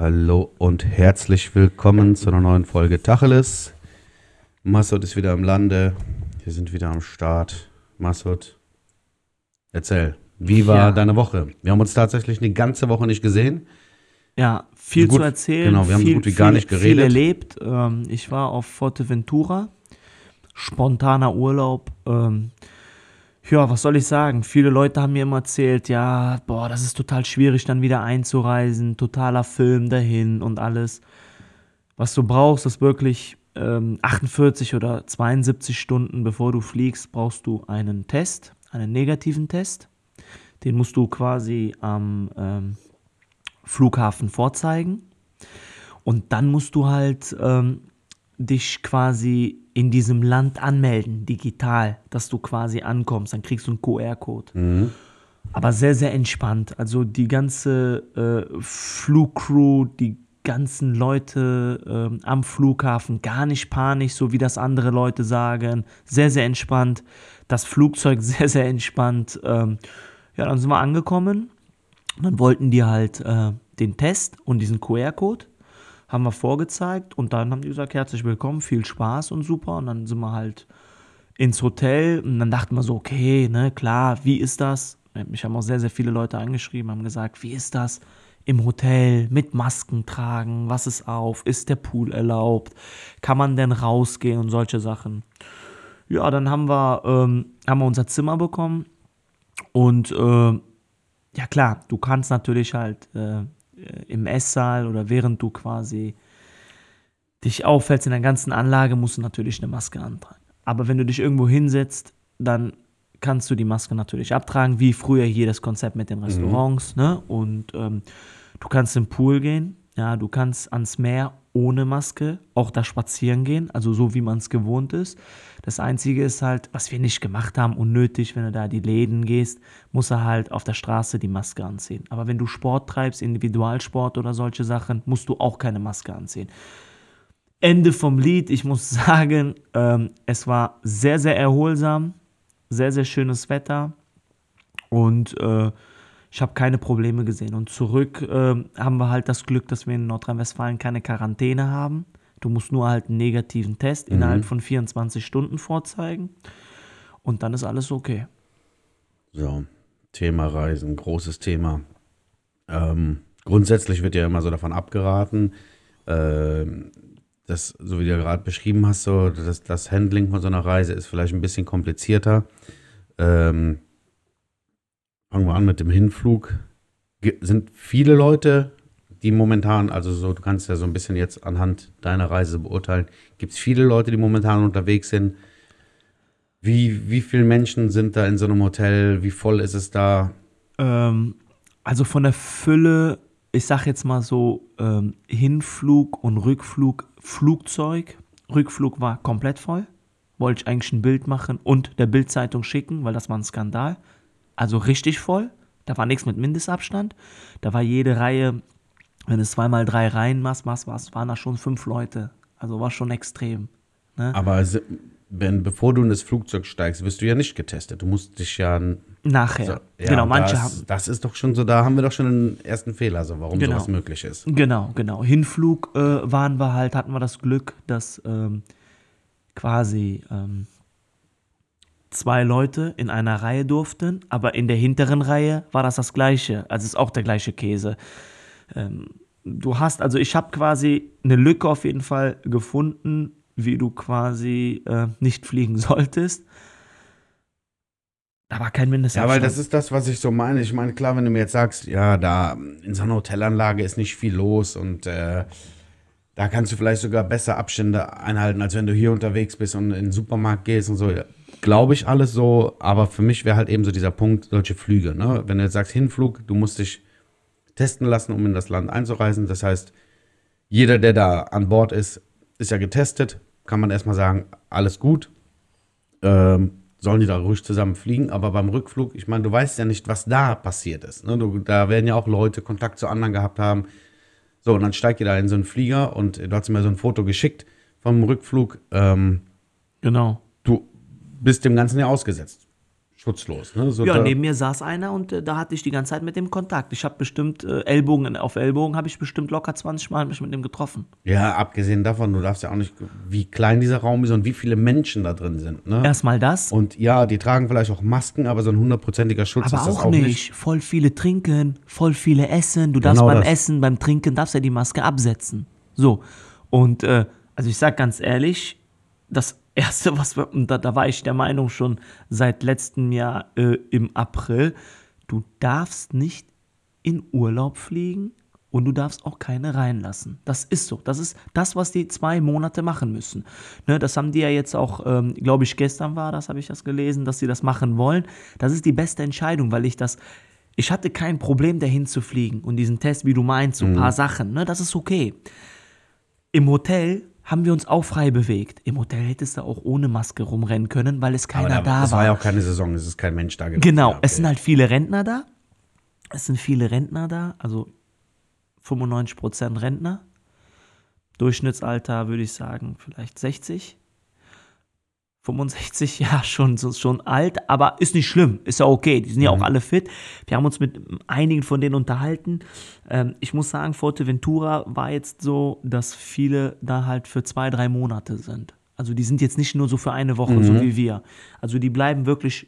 Hallo und herzlich willkommen zu einer neuen Folge Tacheles. Masud ist wieder im Lande. Wir sind wieder am Start. Masud, erzähl, wie war Ja. deine Woche? Wir haben uns tatsächlich eine ganze Woche nicht gesehen. Ja, viel Gut, zu erzählen. genau, wir haben so viel, gut wie viel, gar nicht Viel geredet. erlebt. Ähm, ich war auf Forteventura. Spontaner Urlaub. Ähm, ja, was soll ich sagen? Viele Leute haben mir immer erzählt, ja, boah, das ist total schwierig, dann wieder einzureisen. Totaler Film dahin und alles. Was du brauchst, ist wirklich ähm, 48 oder 72 Stunden, bevor du fliegst, brauchst du einen Test, einen negativen Test. Den musst du quasi am ähm, Flughafen vorzeigen. Und dann musst du halt ähm, dich quasi in diesem Land anmelden, digital, dass du quasi ankommst. Dann kriegst du einen QR-Code. Aber sehr, sehr entspannt. Also die ganze äh, Flugcrew, die ganzen Leute ähm, am Flughafen, gar nicht panisch, so wie das andere Leute sagen. Sehr, sehr entspannt. Das Flugzeug sehr, sehr entspannt. Ähm, ja, dann sind wir angekommen. Und dann wollten die halt äh, den Test und diesen QR-Code haben wir vorgezeigt und dann haben die gesagt, herzlich willkommen, viel Spaß und super. Und dann sind wir halt ins Hotel und dann dachten wir so, okay, ne, klar, wie ist das? Mich haben auch sehr, sehr viele Leute angeschrieben, haben gesagt, wie ist das im Hotel mit Masken tragen? Was ist auf? Ist der Pool erlaubt? Kann man denn rausgehen und solche Sachen? Ja, dann haben wir, ähm, haben wir unser Zimmer bekommen und äh, ja klar, du kannst natürlich halt äh, im Esssaal oder während du quasi dich auffällst in der ganzen Anlage, musst du natürlich eine Maske antragen. Aber wenn du dich irgendwo hinsetzt, dann kannst du die Maske natürlich abtragen, wie früher hier das Konzept mit den Restaurants, ne? Und ähm, du kannst im Pool gehen, ja, du kannst ans Meer ohne Maske auch da spazieren gehen, also so wie man es gewohnt ist. Das Einzige ist halt, was wir nicht gemacht haben, unnötig, wenn du da die Läden gehst, muss er halt auf der Straße die Maske anziehen. Aber wenn du Sport treibst, Individualsport oder solche Sachen, musst du auch keine Maske anziehen. Ende vom Lied. Ich muss sagen, ähm, es war sehr, sehr erholsam, sehr, sehr schönes Wetter und äh, ich habe keine Probleme gesehen. Und zurück ähm, haben wir halt das Glück, dass wir in Nordrhein-Westfalen keine Quarantäne haben. Du musst nur halt einen negativen Test innerhalb von 24 Stunden vorzeigen und dann ist alles okay. So, Thema Reisen, großes Thema. Ähm, grundsätzlich wird ja immer so davon abgeraten, ähm, dass, so wie du ja gerade beschrieben hast, so, das, das Handling von so einer Reise ist vielleicht ein bisschen komplizierter. Ähm, fangen wir an mit dem Hinflug. Sind viele Leute, die momentan, also so, du kannst ja so ein bisschen jetzt anhand deiner Reise beurteilen, gibt es viele Leute, die momentan unterwegs sind? Wie, wie viele Menschen sind da in so einem Hotel? Wie voll ist es da? Ähm, also von der Fülle, ich sag jetzt mal so, ähm, Hinflug und Rückflug, Flugzeug. Rückflug war komplett voll. Wollte ich eigentlich ein Bild machen und der Bildzeitung schicken, weil das war ein Skandal. Also richtig voll. Da war nichts mit Mindestabstand. Da war jede Reihe, wenn du zweimal drei Reihen machst, machst, was, waren da schon fünf Leute. Also war schon extrem. Ne? Aber wenn, bevor du in das Flugzeug steigst, wirst du ja nicht getestet. Du musst dich ja. Nachher. So, ja, genau, manche das, haben. Das ist doch schon so, da haben wir doch schon einen ersten Fehler, so warum Genau. sowas möglich ist. Genau, genau. Hinflug äh, waren wir halt, hatten wir das Glück, dass ähm, quasi ähm, zwei Leute in einer Reihe durften, aber in der hinteren Reihe war das das gleiche. Also ist auch der gleiche Käse. Ähm, du hast, also ich habe quasi eine Lücke auf jeden Fall gefunden, wie du quasi äh, nicht fliegen solltest. Da war kein Ja, Mindestabstand. weil das ist das, was ich so meine. Ich meine, klar, wenn du mir jetzt sagst, ja, da in so einer Hotelanlage ist nicht viel los und äh, da kannst du vielleicht sogar besser Abstände einhalten, als wenn du hier unterwegs bist und in den Supermarkt gehst und so. Glaube ich alles so, aber für mich wäre halt eben so dieser Punkt, solche Flüge. Ne? Wenn du jetzt sagst, Hinflug, du musst dich testen lassen, um in das Land einzureisen. Das heißt, jeder, der da an Bord ist, ist ja getestet. Kann man erstmal sagen, alles gut. Ähm, sollen die da ruhig zusammen fliegen, aber beim Rückflug, ich meine, du weißt ja nicht, was da passiert ist. Ne? Du, da werden ja auch Leute Kontakt zu anderen gehabt haben. So, und dann steigt ihr da in so einen Flieger und du hast mir so ein Foto geschickt vom Rückflug. Ähm, genau. Du bist dem Ganzen ja ausgesetzt. schutzlos. Ne? So Ja, neben mir saß einer und äh, da hatte ich die ganze Zeit mit dem Kontakt. Ich habe bestimmt äh, Ellbogen auf Ellbogen, habe ich bestimmt locker 20 Mal mich mit dem getroffen. ja, abgesehen davon, du darfst ja auch nicht, wie klein dieser Raum ist und wie viele Menschen da drin sind. Ne? Erstmal das, Und ja, die tragen vielleicht auch Masken, aber so ein hundertprozentiger Schutz aber ist das auch, auch nicht. nicht. Voll viele trinken, voll viele essen. Du darfst Genau beim das. Essen, beim Trinken, darfst ja die Maske absetzen. So. Und äh, also ich sag ganz ehrlich, das Erste, was wir, und da, da war ich der Meinung schon seit letztem Jahr äh, im April, du darfst nicht in Urlaub fliegen und du darfst auch keine reinlassen. Das ist so. Das ist das, was die zwei Monate machen müssen. Ne, das haben die ja jetzt auch, ähm, glaube ich, gestern war das, habe ich das gelesen, dass sie das machen wollen. Das ist die beste Entscheidung, weil ich das. Ich hatte kein Problem, dahin zu fliegen und diesen Test, wie du meinst, so ein paar Sachen, ne, das ist okay. Im Hotel haben wir uns auch frei bewegt. Im Hotel hättest du auch ohne Maske rumrennen können, weil es keiner da, es war. war ja auch keine Saison, es ist kein Mensch da gewesen. Genau, es sind halt viele Rentner da. Es sind viele Rentner da, also 95% Rentner. Durchschnittsalter würde ich sagen, vielleicht 60. 65, ja, schon, so- schon alt, aber ist nicht schlimm, ist ja okay, die sind ja auch alle fit. Wir haben uns mit einigen von denen unterhalten. Ähm, ich muss sagen, Forteventura war jetzt so, dass viele da halt für zwei, drei Monate sind. Also die sind jetzt nicht nur so für eine Woche, so wie wir. Also die bleiben wirklich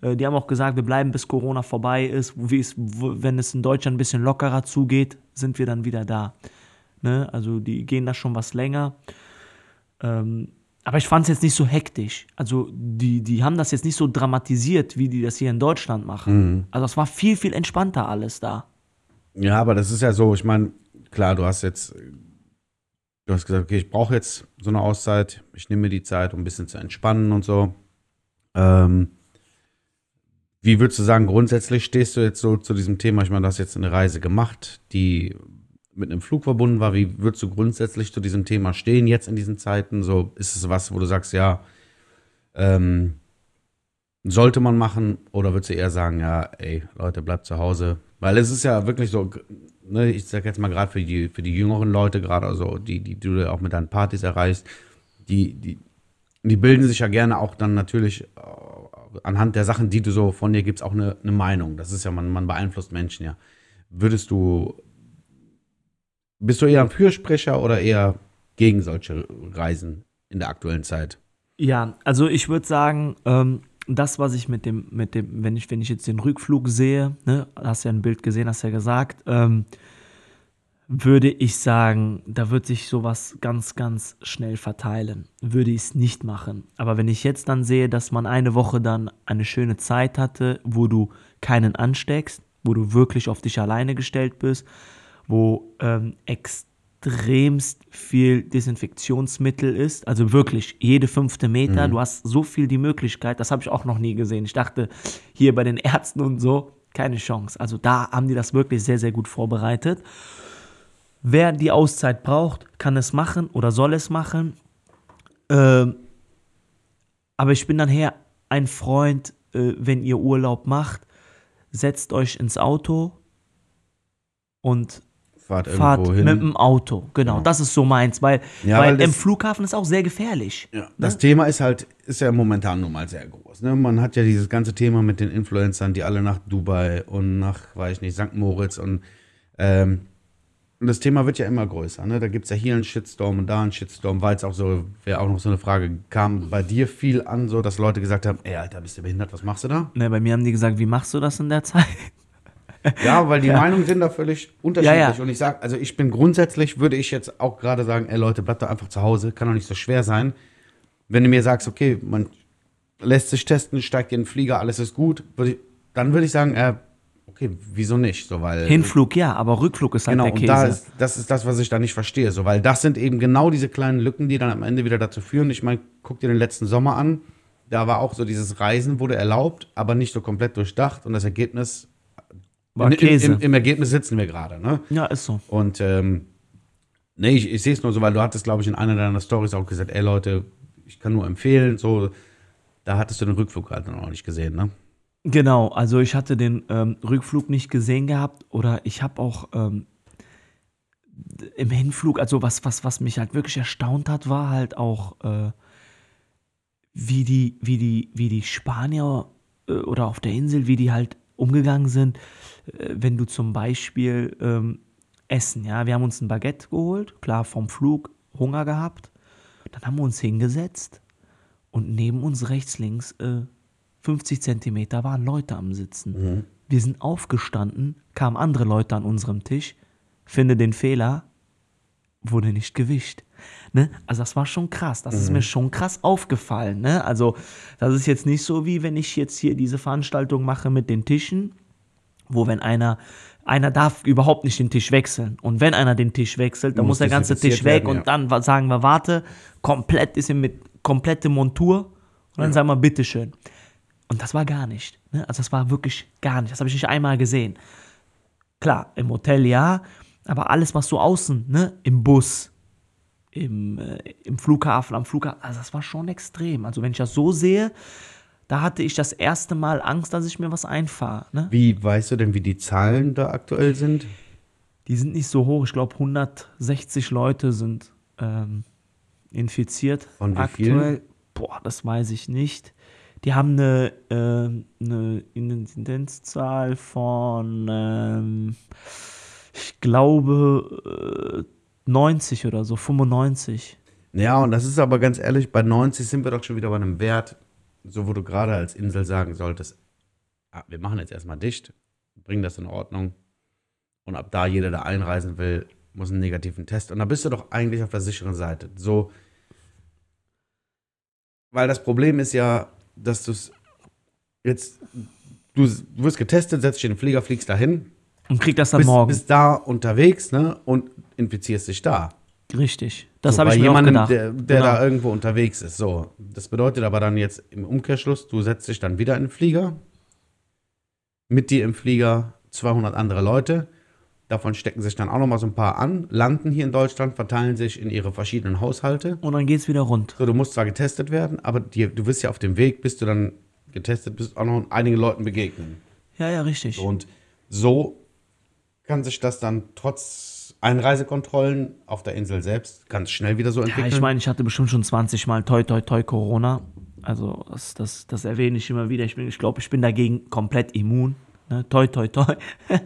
äh, die haben auch gesagt, wir bleiben bis Corona vorbei ist. Wie es, wenn es in Deutschland ein bisschen lockerer zugeht, sind wir dann wieder da. Ne? Also die gehen da schon was länger. Ähm, aber ich fand es jetzt nicht so hektisch. Also die, die haben das jetzt nicht so dramatisiert, wie die das hier in Deutschland machen. Also es war viel, viel entspannter alles da. Ja, aber das ist ja so, ich meine, klar, du hast jetzt, du hast gesagt, okay, ich brauche jetzt so eine Auszeit, ich nehme mir die Zeit, um ein bisschen zu entspannen und so. Ähm, wie würdest du sagen, grundsätzlich stehst du jetzt so zu diesem Thema? Ich meine, du hast jetzt eine Reise gemacht, die mit einem Flug verbunden war. Wie würdest du grundsätzlich zu diesem Thema stehen jetzt in diesen Zeiten? So, ist es was, wo du sagst, ja, ähm, sollte man machen oder würdest du eher sagen, ja, ey, Leute, bleibt zu Hause? Weil es ist ja wirklich so, ne, ich sag jetzt mal gerade für die, für die jüngeren Leute, gerade also die, die du auch mit deinen Partys erreichst, die, die, die bilden sich ja gerne auch dann natürlich äh, anhand der Sachen, die du so von dir gibst, auch eine, eine Meinung. Das ist ja, man, man beeinflusst Menschen ja. Würdest du, bist du eher ein Fürsprecher oder eher gegen solche Reisen in der aktuellen Zeit? Ja, also ich würde sagen, ähm, das, was ich mit dem, mit dem, wenn ich, wenn ich jetzt den Rückflug sehe, ne, hast ja ein Bild gesehen, hast ja gesagt, ähm, würde ich sagen, da wird sich sowas ganz, ganz schnell verteilen. Würde ich es nicht machen. Aber wenn ich jetzt dann sehe, dass man eine Woche dann eine schöne Zeit hatte, wo du keinen ansteckst, wo du wirklich auf dich alleine gestellt bist, wo ähm, extremst viel Desinfektionsmittel ist, also wirklich jede fünfte Meter, du hast so viel die Möglichkeit, das habe ich auch noch nie gesehen. Ich dachte, hier bei den Ärzten und so, keine Chance. Also da haben die das wirklich sehr, sehr gut vorbereitet. Wer die Auszeit braucht, kann es machen oder soll es machen. Ähm, aber ich bin dann her ein Freund, äh, wenn ihr Urlaub macht, setzt euch ins Auto und Fahrt fahrt mit dem Auto. Genau, das ist so meins, weil, Ja, weil weil das- im Flughafen ist auch sehr gefährlich. Ja, das Thema ist halt, ist ja momentan nun mal sehr groß. Ne? Man hat ja dieses ganze Thema mit den Influencern, die alle nach Dubai und nach, weiß ich nicht, St. Moritz und, ähm, das Thema wird ja immer größer. Ne? Da gibt es ja hier einen Shitstorm und da einen Shitstorm. War jetzt auch so, wäre auch noch so eine Frage, kam bei dir viel an, so dass Leute gesagt haben, ey, Alter, bist du behindert, was machst du da? Ne, bei mir haben die gesagt, wie machst du das in der Zeit? Ja, weil die Meinungen sind da völlig unterschiedlich. Ja, ja. Und ich sage, also ich bin grundsätzlich, würde ich jetzt auch gerade sagen, ey Leute, bleibt doch einfach zu Hause, kann doch nicht so schwer sein. Wenn du mir sagst, okay, man lässt sich testen, steigt in den Flieger, alles ist gut, würde ich, dann würde ich sagen, äh, okay, wieso nicht? So, weil, Hinflug ja, aber Rückflug ist halt Genau, der Käse. da ist, das ist das, was ich da nicht verstehe. So, weil das sind eben genau diese kleinen Lücken, die dann am Ende wieder dazu führen. Ich meine, guck dir den letzten Sommer an. Da war auch so dieses Reisen wurde erlaubt, aber nicht so komplett durchdacht. Und das Ergebnis War im, Käse. Im, Im Ergebnis sitzen wir gerade, ne? ja, ist so. Und ähm, nee, ich, ich sehe es nur so, weil du hattest, glaube ich, in einer deiner Stories auch gesagt, ey Leute, ich kann nur empfehlen, so, da hattest du den Rückflug halt noch nicht gesehen, ne? Genau, also ich hatte den ähm, Rückflug nicht gesehen gehabt oder ich habe auch ähm, im Hinflug, also was, was, was mich halt wirklich erstaunt hat, war halt auch, äh, wie, die, wie, die, wie die Spanier äh, oder auf der Insel, wie die halt umgegangen sind, wenn du zum Beispiel ähm, Essen, ja, wir haben uns ein Baguette geholt, klar vom Flug Hunger gehabt, dann haben wir uns hingesetzt und neben uns rechts, links äh, 50 Zentimeter waren Leute am Sitzen. Mhm. Wir sind aufgestanden, kamen andere Leute an unserem Tisch, finde den Fehler, wurde nicht gewischt. Ne? Also das war schon krass. Das ist mir schon krass aufgefallen. Ne? Also das ist jetzt nicht so, wie wenn ich jetzt hier diese Veranstaltung mache mit den Tischen, wo wenn einer, einer darf überhaupt nicht den Tisch wechseln. Und wenn einer den Tisch wechselt, dann Muss muss der ganze Tisch weg werden, und dann wa- sagen wir, warte, komplett ist er mit komplette Montur und dann sagen wir, bitteschön. Und das war gar nicht. Ne? Also das war wirklich gar nicht. Das habe ich nicht einmal gesehen. Klar, im Hotel ja, aber alles, was so außen, ne, im Bus, im, äh, im Flughafen, am Flughafen, also das war schon extrem. Also wenn ich das so sehe, da hatte ich das erste Mal Angst, dass ich mir was einfahre. Ne? Wie weißt du denn, wie die Zahlen da aktuell sind? Die sind nicht so hoch. Ich glaube, 160 Leute sind ähm, infiziert. Von wie aktuell. Boah, das weiß ich nicht. Die haben eine, ähm, eine Inzidenzzahl von, ähm, ich glaube, äh, 90 oder so, 95. Ja, und das ist aber ganz ehrlich, bei 90 sind wir doch schon wieder bei einem Wert, so wo du gerade als Insel sagen solltest, ah, wir machen jetzt erstmal dicht, bringen das in Ordnung. Und ab da jeder, der einreisen will, muss einen negativen Test. Und da bist du doch eigentlich auf der sicheren Seite. So, weil das Problem ist ja, dass du es jetzt, du, du wirst getestet, setzt dich in den Flieger, fliegst dahin, Und krieg das dann bist, morgen. bist da unterwegs ne, und infizierst dich da. Richtig. Das So, habe ich mir auch jemandem, gedacht. Der, der Genau. da irgendwo unterwegs ist. So, das bedeutet aber dann jetzt im Umkehrschluss, du setzt dich dann wieder in den Flieger. Mit dir im Flieger 200 andere Leute. Davon stecken sich dann auch noch mal so ein paar an, landen hier in Deutschland, verteilen sich in ihre verschiedenen Haushalte. Und dann geht's wieder rund. So, du musst zwar getestet werden, aber dir, du wirst ja auf dem Weg, bis du dann getestet bist, auch noch einigen Leuten begegnen. Ja, ja, richtig. Und so kann sich das dann trotz Einreisekontrollen auf der Insel selbst ganz schnell wieder so Ja, entwickeln. ich meine, ich hatte bestimmt schon 20 Mal toi toi toi Corona. Also das, das, das erwähne ich immer wieder. Ich, bin, ich glaube, ich bin dagegen komplett immun. Ne? Toi toi toi.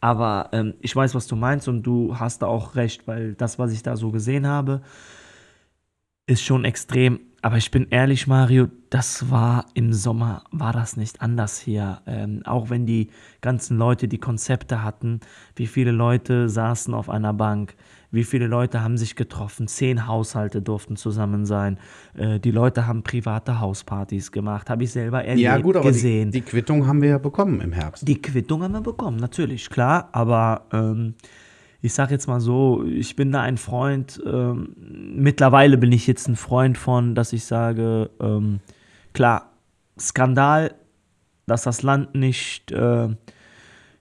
Aber ähm, ich weiß, was du meinst und du hast da auch recht, weil das, was ich da so gesehen habe, ist schon extrem. Aber ich bin ehrlich, Mario, das war im Sommer, war das nicht anders hier. Ähm, auch wenn die ganzen Leute die Konzepte hatten, wie viele Leute saßen auf einer Bank, wie viele Leute haben sich getroffen, zehn Haushalte durften zusammen sein, äh, die Leute haben private Hauspartys gemacht, habe ich selber erlebt, Ja, gut, aber gesehen. Die, die Quittung haben wir ja bekommen im Herbst. Die Quittung haben wir bekommen, natürlich, klar, aber ähm, ich sag jetzt mal so, ich bin da ein Freund, ähm, mittlerweile bin ich jetzt ein Freund von, dass ich sage, ähm, klar, Skandal, dass das Land nicht, äh,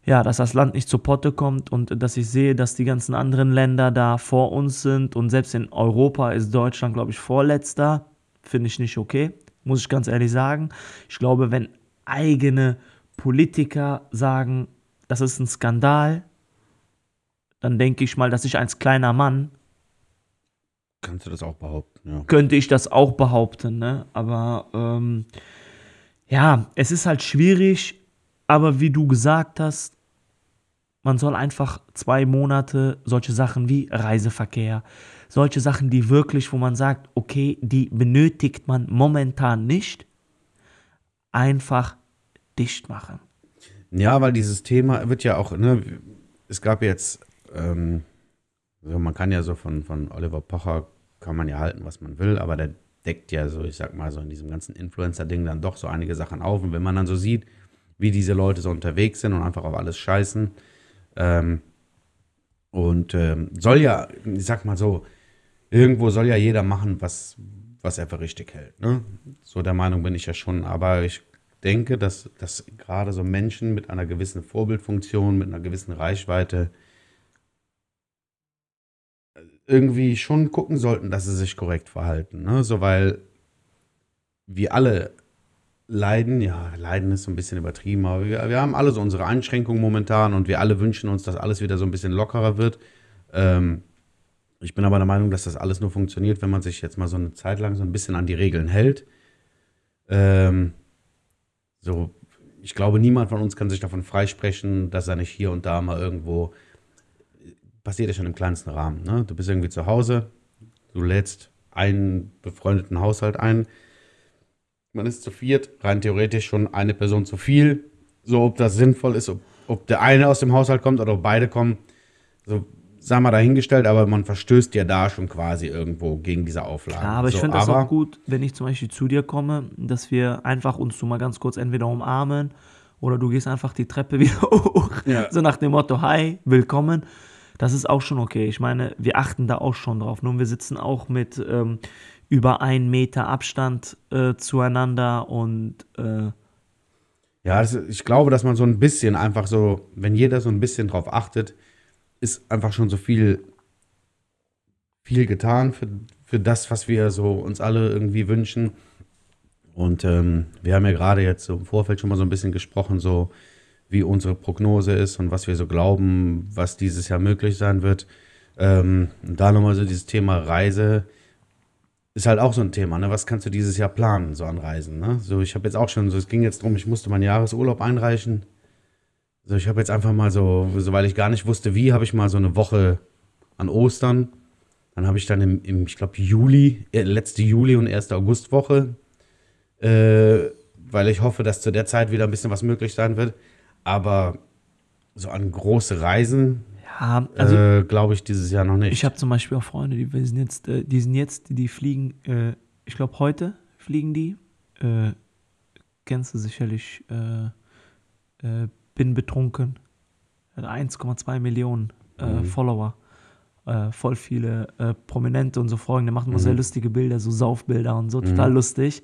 ja, dass das Land nicht zu Potte kommt und dass ich sehe, dass die ganzen anderen Länder da vor uns sind und selbst in Europa ist Deutschland, glaube ich, vorletzter, finde ich nicht okay, muss ich ganz ehrlich sagen. Ich glaube, wenn eigene Politiker sagen, das ist ein Skandal, dann denke ich mal, dass ich als kleiner Mann Kannst du das auch behaupten, ja. könnte ich das auch behaupten, ne? Aber ähm, ja, es ist halt schwierig, aber wie du gesagt hast, man soll einfach zwei Monate solche Sachen wie Reiseverkehr, solche Sachen, die wirklich, wo man sagt, okay, die benötigt man momentan nicht, einfach dicht machen. Ja, weil dieses Thema wird ja auch, ne, es gab jetzt, ähm, so, man kann ja so von, von Oliver Pocher, kann man ja halten, was man will, aber der deckt ja so, ich sag mal, so in diesem ganzen Influencer-Ding dann doch so einige Sachen auf. Und wenn man dann so sieht, wie diese Leute so unterwegs sind und einfach auf alles scheißen, ähm, und ähm, soll ja, ich sag mal so, irgendwo soll ja jeder machen, was, was er für richtig hält. Ne? So der Meinung bin ich ja schon, aber ich denke, dass, dass gerade so Menschen mit einer gewissen Vorbildfunktion, mit einer gewissen Reichweite irgendwie schon gucken sollten, dass sie sich korrekt verhalten. Ne? So, weil wir alle leiden, ja, leiden ist so ein bisschen übertrieben, aber wir, wir haben alle so unsere Einschränkungen momentan und wir alle wünschen uns, dass alles wieder so ein bisschen lockerer wird. Ähm, ich bin aber der Meinung, dass das alles nur funktioniert, wenn man sich jetzt mal so eine Zeit lang so ein bisschen an die Regeln hält. Ähm, so, ich glaube, niemand von uns kann sich davon freisprechen, dass er nicht hier und da mal irgendwo passiert ja schon im kleinsten Rahmen. Ne? Du bist irgendwie zu Hause, du lädst einen befreundeten Haushalt ein, man ist zu viert, rein theoretisch schon eine Person zu viel. So, ob das sinnvoll ist, ob, ob der eine aus dem Haushalt kommt oder ob beide kommen, so sei mal dahingestellt, aber man verstößt ja da schon quasi irgendwo gegen diese Auflagen. Ja, aber ich so, finde das auch gut, wenn ich zum Beispiel zu dir komme, dass wir einfach uns so mal ganz kurz entweder umarmen oder du gehst einfach die Treppe wieder hoch. Ja. So nach dem Motto, hi, willkommen. Das ist auch schon okay. Ich meine, wir achten da auch schon drauf. Nun, wir sitzen auch mit ähm, über einen Meter Abstand äh, zueinander und äh, Ja, also ich glaube, dass man so ein bisschen einfach so, wenn jeder so ein bisschen drauf achtet, ist einfach schon so viel, viel getan für, für das, was wir so uns alle irgendwie wünschen. Und ähm, wir haben ja gerade jetzt so im Vorfeld schon mal so ein bisschen gesprochen, so wie unsere Prognose ist und was wir so glauben, was dieses Jahr möglich sein wird. Ähm, da nochmal so dieses Thema Reise ist halt auch so ein Thema, ne? Was kannst du dieses Jahr planen, so an Reisen, ne? So, ich habe jetzt auch schon, so es ging jetzt drum, ich musste meinen Jahresurlaub einreichen. So, ich habe jetzt einfach mal so, so, weil ich gar nicht wusste, wie, habe ich mal so eine Woche an Ostern. Dann habe ich dann im, im ich glaube, Juli, äh, letzte Juli und erste Augustwoche, äh, weil ich hoffe, dass zu der Zeit wieder ein bisschen was möglich sein wird. Aber so an große Reisen, ja, also äh, glaube ich, dieses Jahr noch nicht. ich habe zum Beispiel auch Freunde, die sind jetzt, äh, die sind jetzt, die, fliegen, äh, ich glaube heute fliegen die. Äh, kennst du sicherlich, äh, äh, bin betrunken. Hat 1,2 Millionen Mhm. Follower. Voll viele Prominente und so folgen. Der macht immer Mhm. sehr lustige Bilder, so Saufbilder und so, total lustig.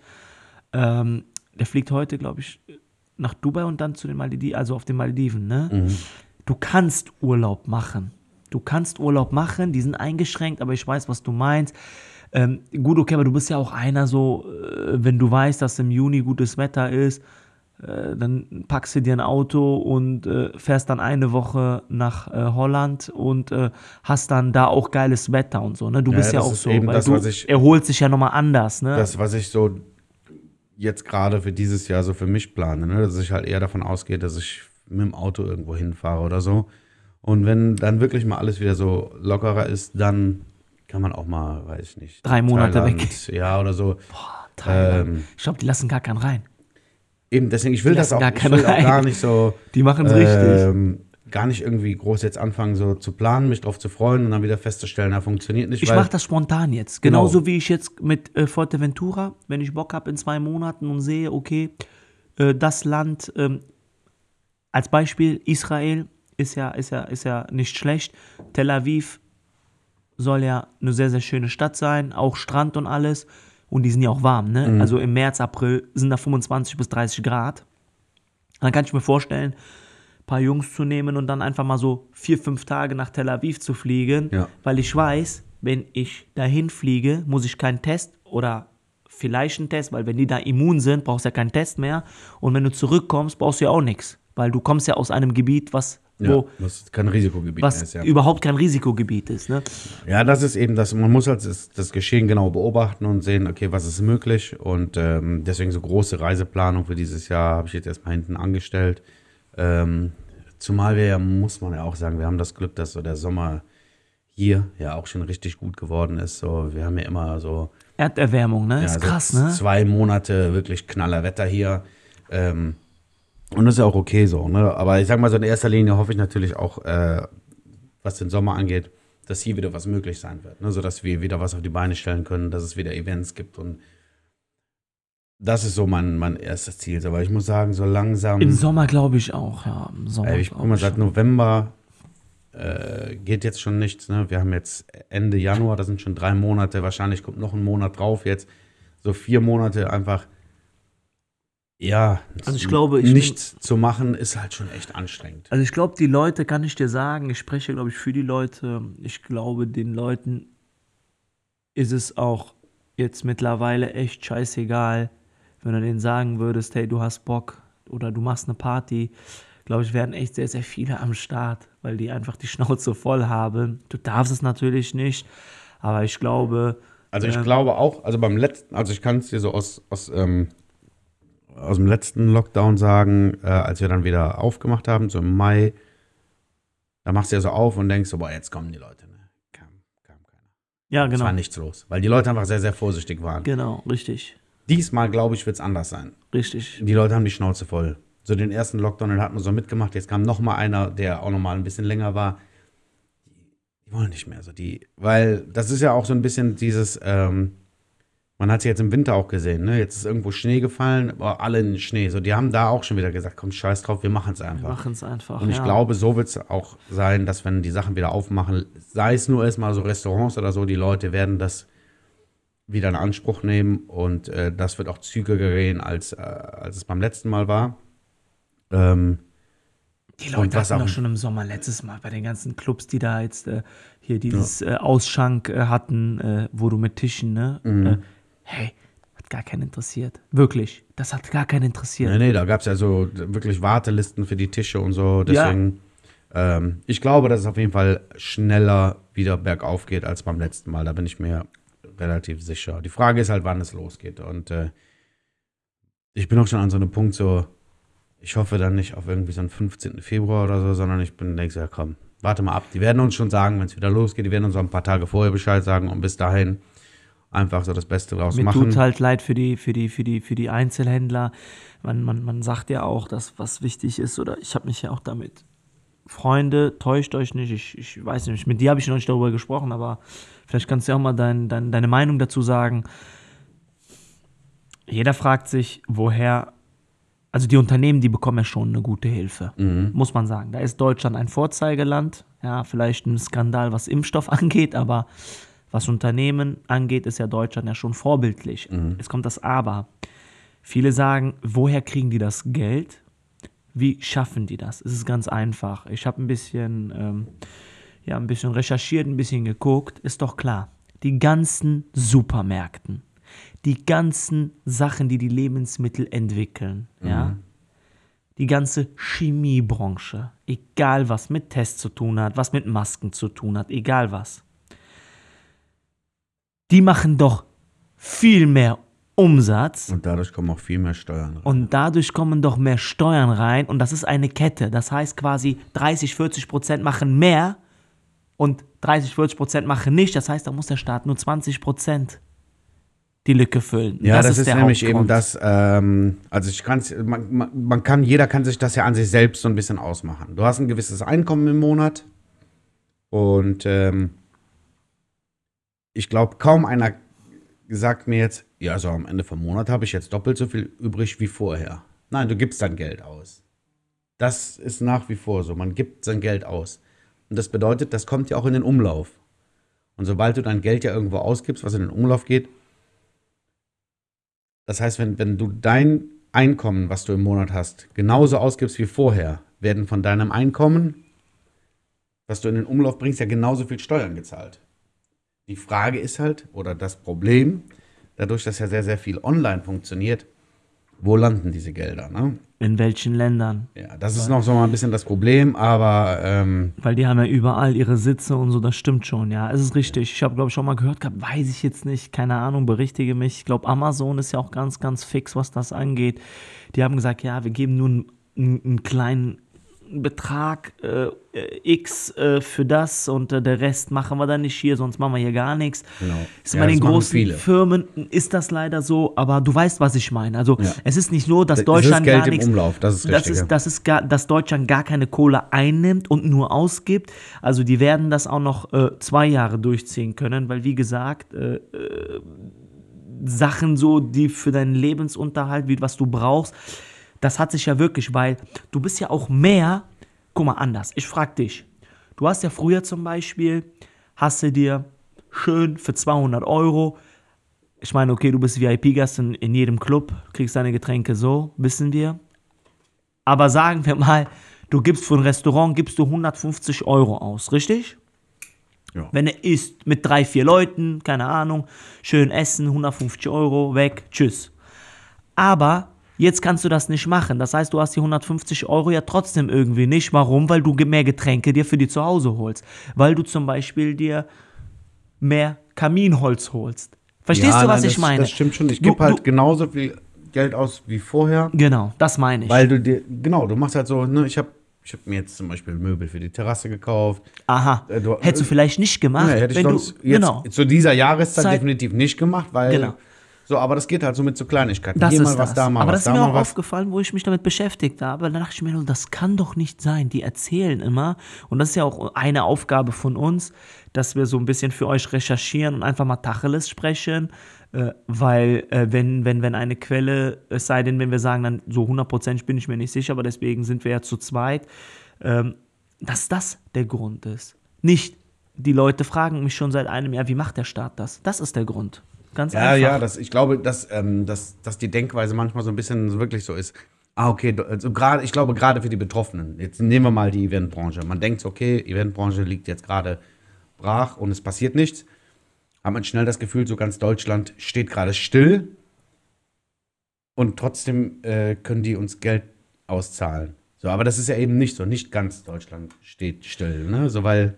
Ähm, der fliegt heute, glaube ich, nach Dubai und dann zu den Malediven, also auf den Malediven, ne? Mhm. Du kannst Urlaub machen. Du kannst Urlaub machen, die sind eingeschränkt, aber ich weiß, was du meinst. Ähm, gut, okay, aber du bist ja auch einer so, äh, wenn du weißt, dass im Juni gutes Wetter ist, äh, dann packst du dir ein Auto und äh, fährst dann eine Woche nach äh, Holland und äh, hast dann da auch geiles Wetter und so. Ne? Du Ja, bist ja auch so, eben das, du ich- erholt sich ja nochmal anders. Ne? das, was ich so jetzt gerade für dieses Jahr so für mich plane, ne? dass ich halt eher davon ausgehe, dass ich mit dem Auto irgendwo hinfahre oder so. Und wenn dann wirklich mal alles wieder so lockerer ist, dann kann man auch mal, weiß ich nicht. Drei Monate Thailand, Ja, oder so. Thailand. ähm, ich glaube, die lassen gar keinen rein. Eben, deswegen, ich will Die das auch, gar ich will auch gar nicht so, Die machen es richtig. Gar nicht irgendwie groß jetzt anfangen, so zu planen, mich drauf zu freuen und dann wieder festzustellen, na, funktioniert nicht. Ich mache das spontan jetzt. Genau. Genauso wie ich jetzt mit äh, Fuerteventura, wenn ich Bock habe in zwei Monaten und sehe, okay, äh, das Land, ähm, als Beispiel Israel ist ja, ist, ja, ist ja nicht schlecht. Tel Aviv soll ja eine sehr, sehr schöne Stadt sein, auch Strand und alles. Und die sind ja auch warm, ne? Mhm. Also im März, April sind da 25 bis 30 Grad. Dann kann ich mir vorstellen, paar Jungs zu nehmen und dann einfach mal so vier, fünf Tage nach Tel Aviv zu fliegen, Ja. weil ich weiß, wenn ich dahin fliege, muss ich keinen Test oder vielleicht einen Test, weil wenn die da immun sind, brauchst du ja keinen Test mehr. Und wenn du zurückkommst, brauchst du ja auch nichts, weil du kommst ja aus einem Gebiet, was, ja, wo, was kein Risikogebiet was mehr ist, ja. überhaupt kein Risikogebiet ist. Ne? Ja, das ist eben das. Man muss halt das, das Geschehen genau beobachten und sehen, okay, was ist möglich. Und ähm, deswegen so große Reiseplanung für dieses Jahr habe ich jetzt erstmal hinten angestellt. Ähm, zumal wir ja, muss man ja auch sagen, wir haben das Glück, dass so der Sommer hier ja auch schon richtig gut geworden ist. So, wir haben ja immer so Erderwärmung, ne? ja, ist krass, ne? zwei Monate wirklich knaller Wetter hier. Ähm, und das ist ja auch okay so, ne? Aber ich sag mal so in erster Linie hoffe ich natürlich auch, äh, was den Sommer angeht, dass hier wieder was möglich sein wird, ne? Sodass wir wieder was auf die Beine stellen können, dass es wieder Events gibt und das ist so mein, mein erstes Ziel. Aber ich muss sagen, so langsam. Im Sommer glaube ich auch, ja. Im Sommer Ey, ich guck mal, seit schon. November äh, geht jetzt schon nichts. Ne? Wir haben jetzt Ende Januar, das sind schon drei Monate. Wahrscheinlich kommt noch ein Monat drauf jetzt. So vier Monate einfach. Ja, Also ich glaube, ich nichts zu machen ist halt schon echt anstrengend. Also ich glaube, die Leute, kann ich dir sagen, ich spreche, glaube ich, für die Leute. Ich glaube, den Leuten ist es auch jetzt mittlerweile echt scheißegal, wenn du denen sagen würdest, hey, du hast Bock oder du machst eine Party. Glaube ich, werden echt sehr, sehr viele am Start, weil die einfach die Schnauze voll haben. Du darfst es natürlich nicht, aber ich glaube, Also ich Ähm. glaube auch, also beim letzten, also ich kann es dir so aus, aus ähm, aus dem letzten Lockdown sagen, äh, als wir dann wieder aufgemacht haben, so im Mai, da machst du ja so auf und denkst so, boah, jetzt kommen die Leute. Ne? Kam, kam keiner. Ja, Es genau. war nichts los, weil die Leute einfach sehr, sehr vorsichtig waren. Genau, richtig. Diesmal, glaube ich, wird es anders sein. Richtig. Die Leute haben die Schnauze voll. So den ersten Lockdown, hat man so mitgemacht. Jetzt kam noch mal einer, der auch noch mal ein bisschen länger war. Die wollen nicht mehr so. Die, weil das ist ja auch so ein bisschen dieses, ähm, man hat es jetzt im Winter auch gesehen, ne? Jetzt ist irgendwo Schnee gefallen, aber alle in den Schnee. So, die haben da auch schon wieder gesagt, komm, scheiß drauf, wir machen es Wir einfach. machen es einfach. Und ich ja. glaube, so wird es auch sein, dass wenn die Sachen wieder aufmachen, sei es nur erstmal so Restaurants oder so, die Leute werden das wieder in Anspruch nehmen und äh, das wird auch zügiger gehen, als, äh, als es beim letzten Mal war. Ähm, Die Leute was hatten auch- doch schon im Sommer letztes Mal bei den ganzen Clubs, die da jetzt äh, hier dieses äh, Ausschank äh, hatten, äh, wo du mit Tischen, ne? Mhm. Hey, hat gar keinen interessiert. Wirklich. Das hat gar keinen interessiert. nee, nee, da gab es ja so wirklich Wartelisten für die Tische und so. Deswegen, ähm, ich glaube, dass es auf jeden Fall schneller wieder bergauf geht als beim letzten Mal. Da bin ich mir relativ sicher. Die Frage ist halt, wann es losgeht. Und äh, ich bin auch schon an so einem Punkt so, ich hoffe dann nicht auf irgendwie so einen 15. Februar oder so, sondern ich bin, denke so, ja komm, warte mal ab. Die werden uns schon sagen, wenn es wieder losgeht, die werden uns auch ein paar Tage vorher Bescheid sagen und bis dahin einfach so das Beste draus Mir machen. tut halt leid für die, für die, für die, für die Einzelhändler. Man, man, man sagt ja auch, dass was wichtig ist, oder ich habe mich ja auch damit. Freunde, täuscht euch nicht. Ich, ich weiß nicht, mit dir habe ich noch nicht darüber gesprochen, aber vielleicht kannst du ja auch mal dein, dein, deine Meinung dazu sagen. Jeder fragt sich, woher. Also die Unternehmen, die bekommen ja schon eine gute Hilfe, muss man sagen. Da ist Deutschland ein Vorzeigeland. Ja, vielleicht ein Skandal, was Impfstoff angeht, aber was Unternehmen angeht, ist ja Deutschland ja schon vorbildlich. Jetzt kommt das Aber. Viele sagen, woher kriegen die das Geld? Wie schaffen die das? Es ist ganz einfach. Ich habe ein bisschen, ähm, ja, ein bisschen recherchiert, ein bisschen geguckt. Ist doch klar. Die ganzen Supermärkten, die ganzen Sachen, die die Lebensmittel entwickeln, ja, die ganze Chemiebranche, egal was mit Tests zu tun hat, was mit Masken zu tun hat, egal was, die machen doch viel mehr Umsatz und dadurch kommen auch viel mehr Steuern rein. und dadurch kommen doch mehr Steuern rein und das ist eine Kette. Das heißt quasi 30, 40 Prozent machen mehr und 30, 40 Prozent machen nicht. Das heißt, da muss der Staat nur 20 Prozent die Lücke füllen. Ja, das, ist, der nämlich Hauptgrund. eben das, ähm, also ich kann man, man, man kann, jeder kann sich das ja an sich selbst so ein bisschen ausmachen. Du hast ein gewisses Einkommen im Monat und ähm, ich glaube, kaum einer sagt mir jetzt, ja, also am Ende vom Monat habe ich jetzt doppelt so viel übrig wie vorher. Nein, du gibst dein Geld aus. Das ist nach wie vor so. Man gibt sein Geld aus. Und das bedeutet, das kommt ja auch in den Umlauf. Und sobald du dein Geld ja irgendwo ausgibst, was in den Umlauf geht, das heißt, wenn, wenn du dein Einkommen, was du im Monat hast, genauso ausgibst wie vorher, werden von deinem Einkommen, was du in den Umlauf bringst, ja genauso viel Steuern gezahlt. Die Frage ist halt, oder das Problem, dadurch, dass ja sehr, sehr viel online funktioniert, wo landen diese Gelder? Ne? In welchen Ländern? Ja, das ist noch so mal ein bisschen das Problem, aber ähm, Weil die haben ja überall ihre Sitze und so, das stimmt schon, ja. Es ist richtig. Ich habe, glaube ich, schon mal gehört gehabt, weiß ich jetzt nicht, keine Ahnung, berichtige mich. Ich glaube, Amazon ist ja auch ganz, ganz fix, was das angeht. Die haben gesagt, ja, wir geben nur einen, einen kleinen Betrag äh, X äh, für das und äh, der Rest machen wir dann nicht hier, sonst machen wir hier gar nichts. Genau. Ist Ja, bei den das großen viele. Firmen ist das leider so, aber du weißt, was ich meine. Also Ja. es ist nicht nur, dass ist Deutschland Geld gar nichts Umlauf, das ist das ist, ja. das ist gar, dass Deutschland gar keine Kohle einnimmt und nur ausgibt. Also die werden das auch noch äh, zwei Jahre durchziehen können, weil wie gesagt, äh, äh, Sachen so, die für deinen Lebensunterhalt, wie was du brauchst, das hat sich ja wirklich, weil du bist ja auch mehr, guck mal anders, ich frag dich, du hast ja früher zum Beispiel, hast du dir schön für 200 Euro, ich meine, okay, du bist VIP-Gast in, in jedem Club, kriegst deine Getränke so, wissen wir, aber sagen wir mal, du gibst für ein Restaurant, gibst du 150 Euro aus, richtig? Ja. Wenn er isst mit drei, vier Leuten, keine Ahnung, schön essen, 150 Euro, weg, tschüss. Aber jetzt kannst du das nicht machen. Das heißt, du hast die 150 Euro ja trotzdem irgendwie nicht. Warum? Weil du mehr Getränke dir für die zu Hause holst. Weil du zum Beispiel dir mehr Kaminholz holst. Verstehst Ja, du, was nein, ich das, meine? Das stimmt schon. Ich gebe halt du- genauso viel Geld aus wie vorher, Genau, das meine ich. weil du dir, genau, du machst halt so, ne, ich habe ich hab mir jetzt zum Beispiel Möbel für die Terrasse gekauft. Aha. Äh, du- Hättest du vielleicht nicht gemacht, Nee, hätte ich sonst du. jetzt genau. zu dieser Jahreszeit Zeit- definitiv nicht gemacht, weil. Genau. So, aber das geht halt so mit so Kleinigkeiten. Das Hier ist mal was, das. da mal Aber was, das da ist mir mal auch was. aufgefallen, wo ich mich damit beschäftigt habe. Dann dachte ich mir, das kann doch nicht sein. Die erzählen immer. Und das ist ja auch eine Aufgabe von uns, dass wir so ein bisschen für euch recherchieren und einfach mal Tacheles sprechen. Äh, weil, äh, wenn, wenn, wenn eine Quelle, es sei denn, wenn wir sagen, dann so hundertprozentig bin ich mir nicht sicher, aber deswegen sind wir ja zu zweit, ähm, dass das der Grund ist. Nicht, die Leute fragen mich schon seit einem Jahr, wie macht der Staat das? Das ist der Grund. Ganz Ja, einfach. ja, das, ich glaube, dass, ähm, dass, dass die Denkweise manchmal so ein bisschen wirklich so ist. Ah, okay, also gerade, ich glaube, gerade für die Betroffenen. Jetzt nehmen wir mal die Eventbranche. Man denkt okay, Eventbranche liegt jetzt gerade brach und es passiert nichts. Hat man schnell das Gefühl, so ganz Deutschland steht gerade still und trotzdem äh, können die uns Geld auszahlen. So, aber das ist ja eben nicht so. Nicht ganz Deutschland steht still, ne? So, weil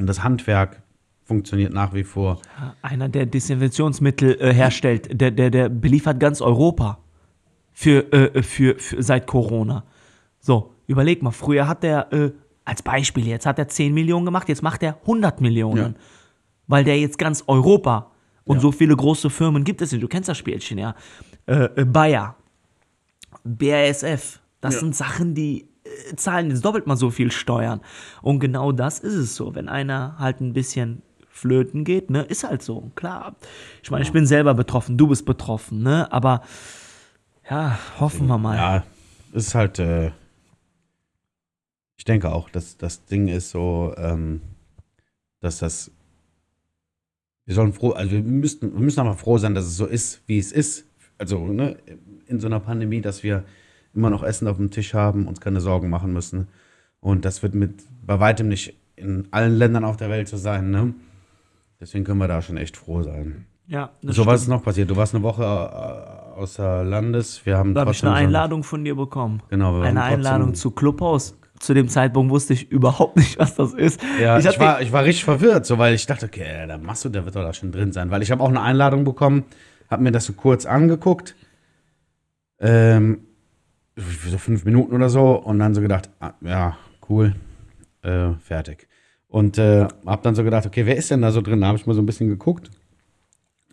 das Handwerk funktioniert nach wie vor. Einer, der Desinfektionsmittel äh, herstellt, der, der, der beliefert ganz Europa für, äh, für, für seit Corona. So, überleg mal, früher hat der, äh, als Beispiel jetzt, hat er 10 Millionen gemacht, jetzt macht er 100 Millionen. Ja. Weil der jetzt ganz Europa und Ja. so viele große Firmen gibt es nicht. Du kennst das Spielchen, ja. Äh, äh, Bayer, BASF, das sind Sachen, die äh, zahlen jetzt doppelt mal so viel Steuern. Und genau das ist es so. Wenn einer halt ein bisschen flöten geht, ne, ist halt so, klar. Ich meine, ich bin selber betroffen, du bist betroffen, ne, aber ja, hoffen wir mal. Ja, ist halt, äh, ich denke auch, dass das Ding ist so, ähm, dass das, wir sollen froh, also wir müssten, wir müssen aber froh sein, dass es so ist, wie es ist. Also, ne, in so einer Pandemie, dass wir immer noch Essen auf dem Tisch haben, uns keine Sorgen machen müssen. Und das wird mit bei weitem nicht in allen Ländern auf der Welt so sein, ne? Deswegen können wir da schon echt froh sein. Ja, das so, was ist stimmt. noch passiert? Du warst eine Woche äh, außer Landes. Wir haben Da habe ich trotzdem eine Einladung von dir bekommen. Genau, wir Eine trotzdem- Einladung zu Clubhouse. Zu dem Zeitpunkt wusste ich überhaupt nicht, was das ist. Ja, ich, hatte- war, ich war richtig verwirrt, so, weil ich dachte, okay, äh, der Masso, der wird doch da schon drin sein. Weil ich habe auch eine Einladung bekommen, habe mir das so kurz angeguckt, ähm, so fünf Minuten oder so und dann so gedacht, ah, ja, cool, äh, fertig. Und äh, habe dann so gedacht, okay, wer ist denn da so drin? Da habe ich mal so ein bisschen geguckt.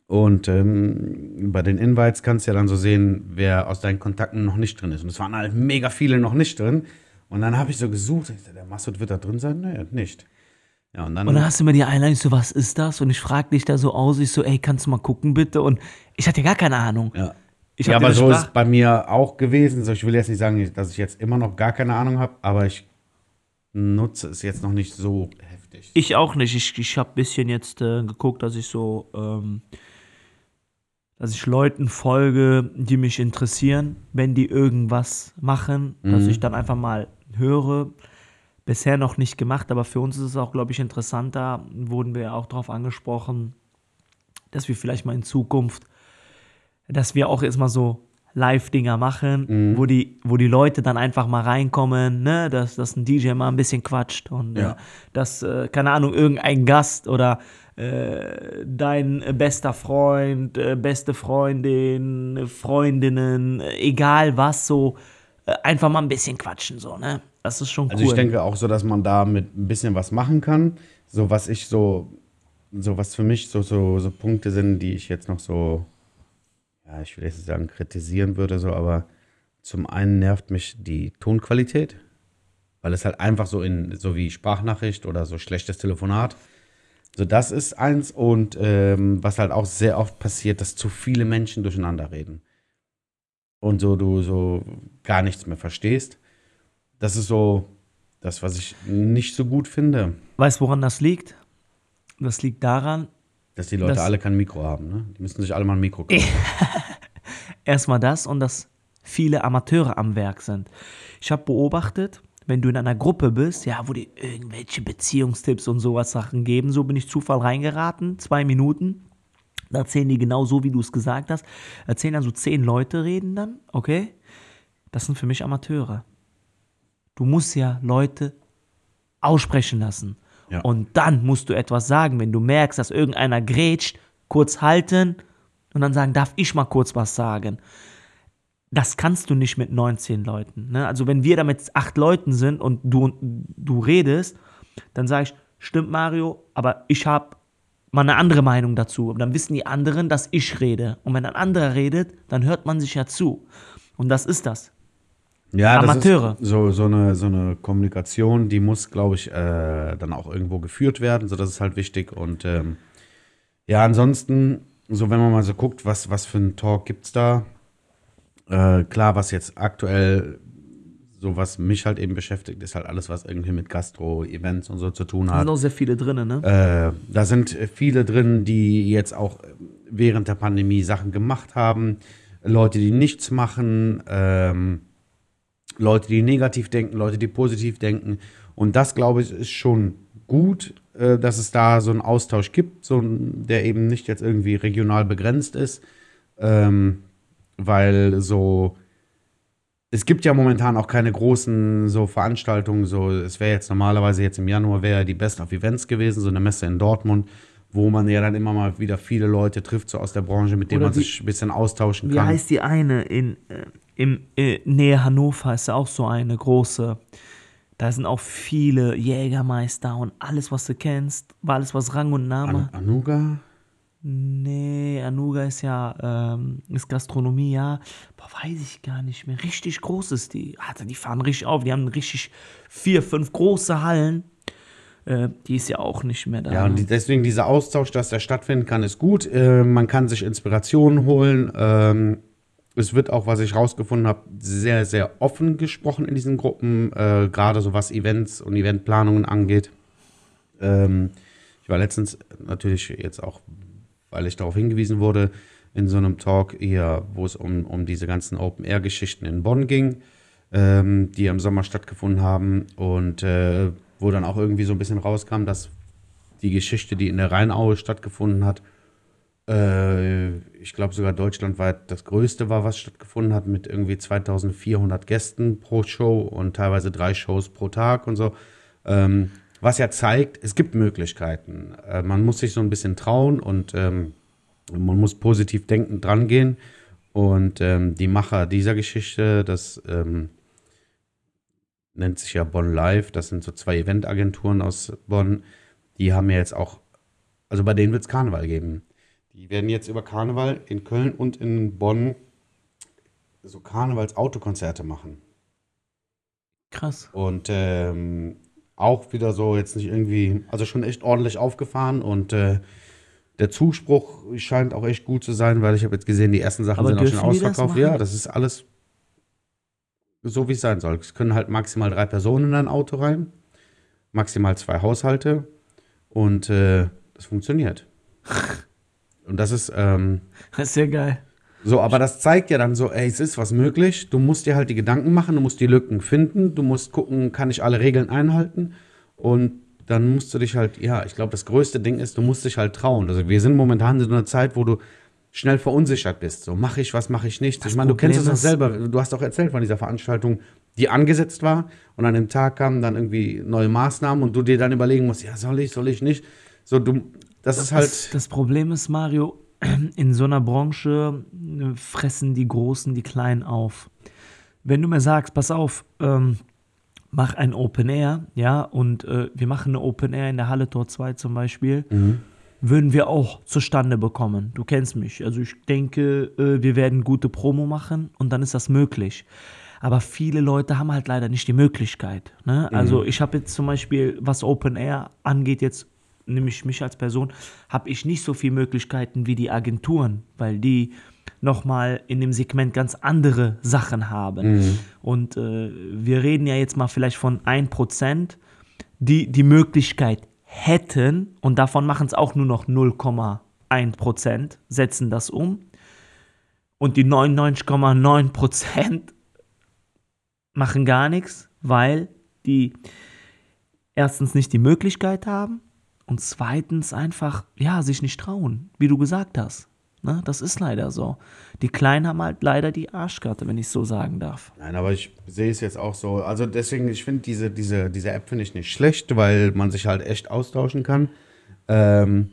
Und ähm, bei den Invites kannst du ja dann so sehen, wer aus deinen Kontakten noch nicht drin ist. Und es waren halt mega viele noch nicht drin. Und dann habe ich so gesucht, ich so, der Massoud wird da drin sein? Nee, nicht. Ja, und dann, Und dann hast du mir die Einladung, ich so, was ist das? Und ich frag dich da so aus, ich so, ey, kannst du mal gucken bitte? Und ich hatte ja gar keine Ahnung. ja. Ja, aber so ist es bei mir auch gewesen. So, ich will jetzt nicht sagen, dass ich jetzt immer noch gar keine Ahnung habe, aber ich nutze es jetzt noch nicht so heftig. Ich auch nicht. Ich, ich habe ein bisschen jetzt äh, geguckt, dass ich so, ähm, dass ich Leuten folge, die mich interessieren, wenn die irgendwas machen, dass Mhm. ich dann einfach mal höre. Bisher noch nicht gemacht, aber für uns ist es auch, glaube ich, interessanter, wurden wir ja auch darauf angesprochen, dass wir vielleicht mal in Zukunft, dass wir auch jetzt mal so Live-Dinger machen, Mhm. wo, die, wo die Leute dann einfach mal reinkommen, ne? dass, dass ein DJ mal ein bisschen quatscht und Ja. äh, dass, äh, keine Ahnung, irgendein Gast oder äh, dein äh, bester Freund, äh, beste Freundin, äh, Freundinnen, äh, egal was, so äh, einfach mal ein bisschen quatschen, so, ne? Das ist schon Also cool. ich denke auch so, dass man da mit ein bisschen was machen kann. So was ich so, so was für mich so, so, so Punkte sind, die ich jetzt noch so, ja, ich will jetzt sagen kritisieren würde, so, aber zum einen nervt mich die Tonqualität, weil es halt einfach so in, so wie Sprachnachricht oder so schlechtes Telefonat. So, das ist eins und ähm, was halt auch sehr oft passiert, dass zu viele Menschen durcheinander reden. Und so du so gar nichts mehr verstehst. Das ist so das, was ich nicht so gut finde, weißt du, woran das liegt? Das liegt daran, dass die Leute Das- alle kein Mikro haben. Ne? Die müssen sich alle mal ein Mikro kaufen. erstmal das und dass viele Amateure am Werk sind. Ich habe beobachtet, wenn du in einer Gruppe bist, ja, wo die irgendwelche Beziehungstipps und sowas Sachen geben, so bin ich Zufall reingeraten, zwei Minuten. Da erzählen die genau so, wie du es gesagt hast. Erzählen dann so zehn Leute reden dann, okay? Das sind für mich Amateure. Du musst ja Leute aussprechen lassen. Ja. Und dann musst du etwas sagen, wenn du merkst, dass irgendeiner grätscht, kurz halten und dann sagen, darf ich mal kurz was sagen. das kannst du nicht mit 19 Leuten. Ne? Also wenn wir da mit acht Leuten sind und du, du redest, dann sage ich, stimmt Mario, aber ich habe mal eine andere Meinung dazu. Und dann wissen die anderen, dass ich rede. Und wenn ein anderer redet, dann hört man sich ja zu. Und das ist das. Ja, Amateure. Das ist so, so, eine, so eine Kommunikation, die muss, glaube ich, äh, dann auch irgendwo geführt werden. So, das ist halt wichtig. Und ähm, ja, ansonsten, so wenn man mal so guckt, was, was für ein Talk gibt es da, äh, klar, was jetzt aktuell so was mich halt eben beschäftigt, ist halt alles, was irgendwie mit Gastro, Events und so zu tun Da hat. sind auch sehr viele drin, ne? Äh, da sind viele drin, die jetzt auch während der Pandemie Sachen gemacht haben. Leute, die nichts machen, ähm, Leute, die negativ denken, Leute, die positiv denken. Und das, glaube ich, ist schon gut, äh, dass es da so einen Austausch gibt, so, der eben nicht jetzt irgendwie regional begrenzt ist. Ähm, weil so, es gibt ja momentan auch keine großen so Veranstaltungen, so, es wäre jetzt normalerweise jetzt im Januar wäre die Best of Events gewesen, so eine Messe in Dortmund, wo man ja dann immer mal wieder viele Leute trifft, so aus der Branche, mit denen Oder man wie- sich ein bisschen austauschen Wie kann. heißt die eine in äh, im äh, Nähe Hannover ist ja auch so eine große. Da sind auch viele Jägermeister und alles, was du kennst, war alles, was Rang und Name. An Anuga? Nee, Anuga ist ja, ähm, ist Gastronomie, ja. Boah, weiß ich gar nicht mehr. Richtig groß ist die. Alter, die fahren richtig auf. Die haben richtig vier, fünf große Hallen. Äh, die ist ja auch nicht mehr da. Ja, und deswegen dieser Austausch, dass der stattfinden kann, ist gut. Äh, man kann sich Inspirationen holen. Ähm, es wird auch, was ich rausgefunden habe, sehr, sehr offen gesprochen in diesen Gruppen, äh, gerade so was Events und Eventplanungen angeht. Ähm, ich war letztens natürlich jetzt auch, weil ich darauf hingewiesen wurde, in so einem Talk hier, wo es um, um diese ganzen Open-Air-Geschichten in Bonn ging, ähm, die im Sommer stattgefunden haben und äh, wo dann auch irgendwie so ein bisschen rauskam, dass die Geschichte, die in der Rheinaue stattgefunden hat, äh, ich glaube sogar deutschlandweit das größte war, was stattgefunden hat, mit irgendwie 2400 Gästen pro Show und teilweise drei Shows pro Tag und so. Ähm, was ja zeigt, es gibt Möglichkeiten. Äh, man muss sich so ein bisschen trauen und ähm, man muss positiv denkend drangehen. Und ähm, die Macher dieser Geschichte, das ähm, nennt sich ja Bonn Live, das sind so zwei Eventagenturen aus Bonn, die haben ja jetzt auch, also bei denen wird es Karneval geben. Die werden jetzt über Karneval in Köln und in Bonn so Karnevals-Autokonzerte machen. Krass. Und ähm, auch wieder so jetzt nicht irgendwie, also schon echt ordentlich aufgefahren und äh, der Zuspruch scheint auch echt gut zu sein, weil ich habe jetzt gesehen, die ersten Sachen Aber sind auch schon ausverkauft. Ja, das ist alles so, wie es sein soll. Es können halt maximal drei Personen in ein Auto rein, maximal zwei Haushalte und äh, das funktioniert. Und das ist, ähm, Das ist ja geil. so, aber das zeigt ja dann so, ey, es ist was möglich. Du musst dir halt die Gedanken machen, du musst die Lücken finden, du musst gucken, kann ich alle Regeln einhalten und dann musst du dich halt, ja, ich glaube, das größte Ding ist, du musst dich halt trauen. Also wir sind momentan in so einer Zeit, wo du schnell verunsichert bist. So, mache ich was, mache ich nicht. Das ich meine, du kennst es ist- selber. Du hast auch erzählt von dieser Veranstaltung, die angesetzt war und an dem Tag kamen dann irgendwie neue Maßnahmen und du dir dann überlegen musst, ja, soll ich, soll ich nicht. So, du, das ist halt, Das, das Problem ist, Mario, in so einer Branche äh, fressen die Großen die Kleinen auf. Wenn du mir sagst, pass auf, ähm, mach ein Open Air, ja, und äh, wir machen eine Open Air in der Halle Tor 2 zum Beispiel, würden wir auch zustande bekommen. Du kennst mich. Also ich denke, äh, wir werden gute Promo machen und dann ist das möglich. Aber viele Leute haben halt leider nicht die Möglichkeit. Ne? Also ich habe jetzt zum Beispiel, was Open Air angeht, jetzt nämlich mich als Person, habe ich nicht so viele Möglichkeiten wie die Agenturen, weil die nochmal in dem Segment ganz andere Sachen haben. Und äh, wir reden ja jetzt mal vielleicht von 1%, die die Möglichkeit hätten, und davon machen es auch nur noch 0,1%, setzen das um. Und die 99,9% machen gar nichts, weil die erstens nicht die Möglichkeit haben und zweitens einfach, ja, sich nicht trauen, wie du gesagt hast. Ne? Das ist leider so. Die Kleinen haben halt leider die Arschkarte, wenn ich so sagen darf. Nein, aber ich sehe es jetzt auch so. Also deswegen, ich finde diese, diese, diese App finde ich nicht schlecht, weil man sich halt echt austauschen kann. Ähm,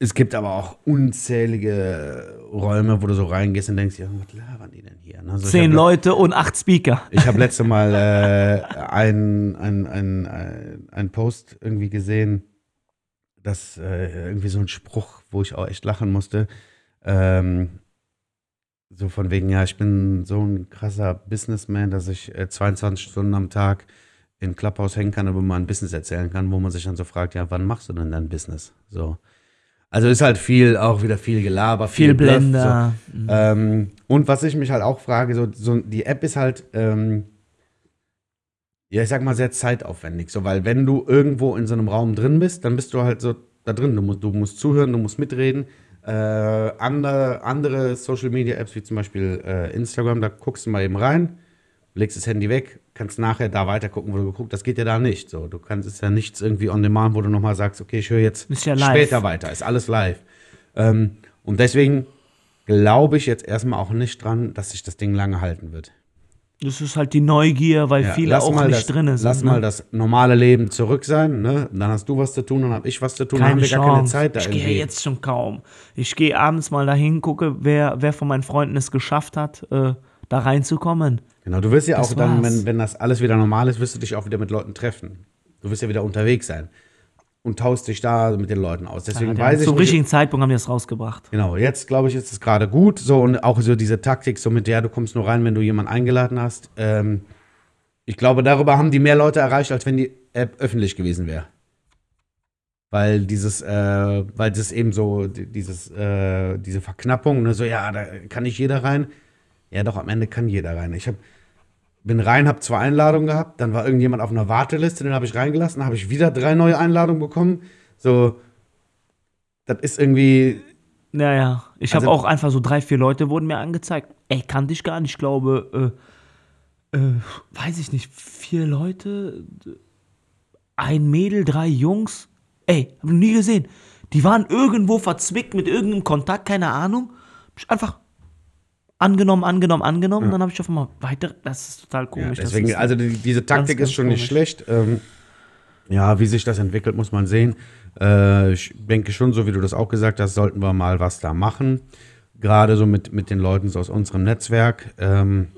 Es gibt aber auch unzählige Räume, wo du so reingehst und denkst, ja, was labern die denn hier? ne? Also Zehn Leute und acht Speaker. Ich habe letzte Mal äh, einen ein, ein, ein, Post irgendwie gesehen, das äh, irgendwie so ein Spruch, wo ich auch echt lachen musste. Ähm, so von wegen, ja, ich bin so ein krasser Businessman, dass ich äh, 22 Stunden am Tag in Clubhouse hängen kann, aber mal ein Business erzählen kann, wo man sich dann so fragt, ja, wann machst du denn dein Business? So. Also ist halt viel, auch wieder viel Gelaber, Viel Bluff, so. Blender. Ähm, und was ich mich halt auch frage, so, so die App ist halt, ähm, ja, ich sag mal, sehr zeitaufwendig. So, weil wenn du irgendwo in so einem Raum drin bist, dann bist du halt so da drin. Du musst, du musst zuhören, du musst mitreden. Äh, andere, andere Social Media Apps, wie zum Beispiel äh, Instagram, da guckst du mal eben rein, legst das Handy weg, kannst nachher da weiter gucken, wo du geguckt Das geht ja da nicht. So, du kannst, ist ja nichts irgendwie on demand, wo du nochmal sagst, okay, ich höre jetzt ja später weiter. Ist alles live. Ähm, und deswegen glaube ich jetzt erstmal auch nicht dran, dass sich das Ding lange halten wird. Das ist halt die Neugier, weil Ja, viele auch mal nicht das, drin sind. Lass ne? mal das normale Leben zurück sein. Ne? Dann hast du was zu tun, dann habe ich was zu tun. dann haben keine wir gar keine Chance. Zeit da ich gehe jetzt schon kaum. Ich gehe abends mal dahin, gucke, wer, wer von meinen Freunden es geschafft hat, äh, da reinzukommen. Genau, du wirst ja Das auch dann, war's. wenn, wenn das alles wieder normal ist, wirst du dich auch wieder mit Leuten treffen. Du wirst ja wieder unterwegs sein und taust dich da mit den Leuten aus. Deswegen Ja, weiß ich Zum nicht, richtigen Zeitpunkt haben wir es rausgebracht. Genau, jetzt glaube ich, ist es gerade gut. So und auch so diese Taktik, so mit der du kommst nur rein, wenn du jemanden eingeladen hast. Ähm, ich glaube, darüber haben die mehr Leute erreicht, als wenn die App öffentlich gewesen wäre. Weil dieses, äh, weil das eben so, die- dieses, äh, diese Verknappung, ne, so, ja, da kann nicht jeder rein. Ja, doch, am Ende kann jeder rein. Ich hab, bin rein, habe zwei Einladungen gehabt, dann war irgendjemand auf einer Warteliste, den habe ich reingelassen, dann habe ich wieder drei neue Einladungen bekommen. So, das ist irgendwie, Ja, ja. Ich Also- habe auch einfach so drei, vier Leute wurden mir angezeigt. Ey, kannte ich gar nicht. Ich glaube, äh, äh, weiß ich nicht, vier Leute, ein Mädel, drei Jungs. Ey, hab ich noch nie gesehen. Die waren irgendwo verzwickt mit irgendeinem Kontakt, keine Ahnung. Hab ich einfach angenommen, angenommen, angenommen. Dann habe ich auf einmal weiter. Das ist total Ja, komisch. Das deswegen, also die, diese Taktik ganz ist schon nicht schlecht. Ähm, ja, wie sich das entwickelt, muss man sehen. Äh, ich denke schon, so wie du das auch gesagt hast, sollten wir mal was da machen. Gerade so mit, mit den Leuten so aus unserem Netzwerk. Ähm,